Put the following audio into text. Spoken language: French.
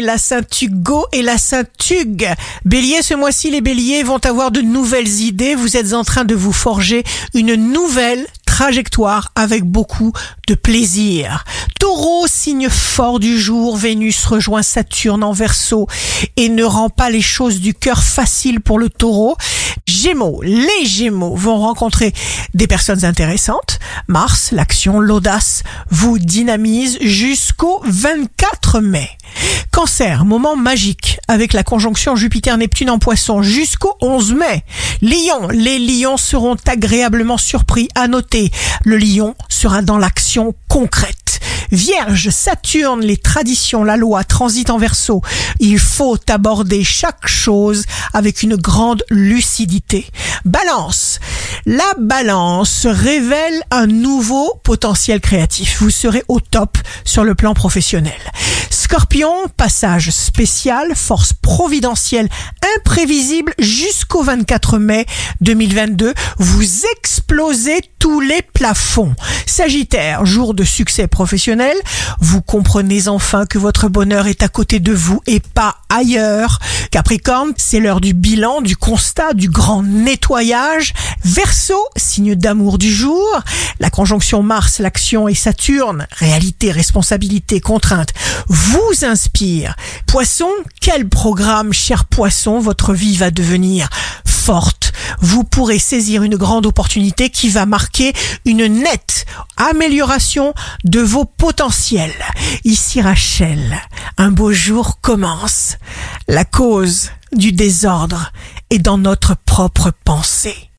la Saint Hugo et la Saint Hugues. Bélier, ce mois-ci, les béliers vont avoir de nouvelles idées. Vous êtes en train de vous forger une nouvelle trajectoire avec beaucoup de plaisir. Taureau, signe fort du jour, Vénus rejoint Saturne en verso et ne rend pas les choses du cœur faciles pour le taureau. Gémeaux, les Gémeaux vont rencontrer des personnes intéressantes. Mars, l'action, l'audace vous dynamise jusqu'au 24 mai. Cancer, moment magique avec la conjonction Jupiter-Neptune en poisson jusqu'au 11 mai. Lion, les lions seront agréablement surpris à noter. Le lion sera dans l'action concrète. Vierge, Saturne, les traditions, la loi, transit en verso. Il faut aborder chaque chose avec une grande lucidité. Balance, la balance révèle un nouveau potentiel créatif. Vous serez au top sur le plan professionnel. Scorpion, passage spécial, force providentielle imprévisible jusqu'au 24 mai 2022. Vous explosez tous les plafonds. Sagittaire, jour de succès professionnel. Vous comprenez enfin que votre bonheur est à côté de vous et pas ailleurs. Capricorne, c'est l'heure du bilan, du constat, du grand nettoyage. Verseau, signe d'amour du jour. La conjonction Mars, l'action et Saturne, réalité, responsabilité, contrainte, vous inspire. Poisson, quel programme, cher poisson, votre vie va devenir forte. Vous pourrez saisir une grande opportunité qui va marquer une nette amélioration de vos potentiels. Ici Rachel, un beau jour commence. La cause du désordre est dans notre propre pensée.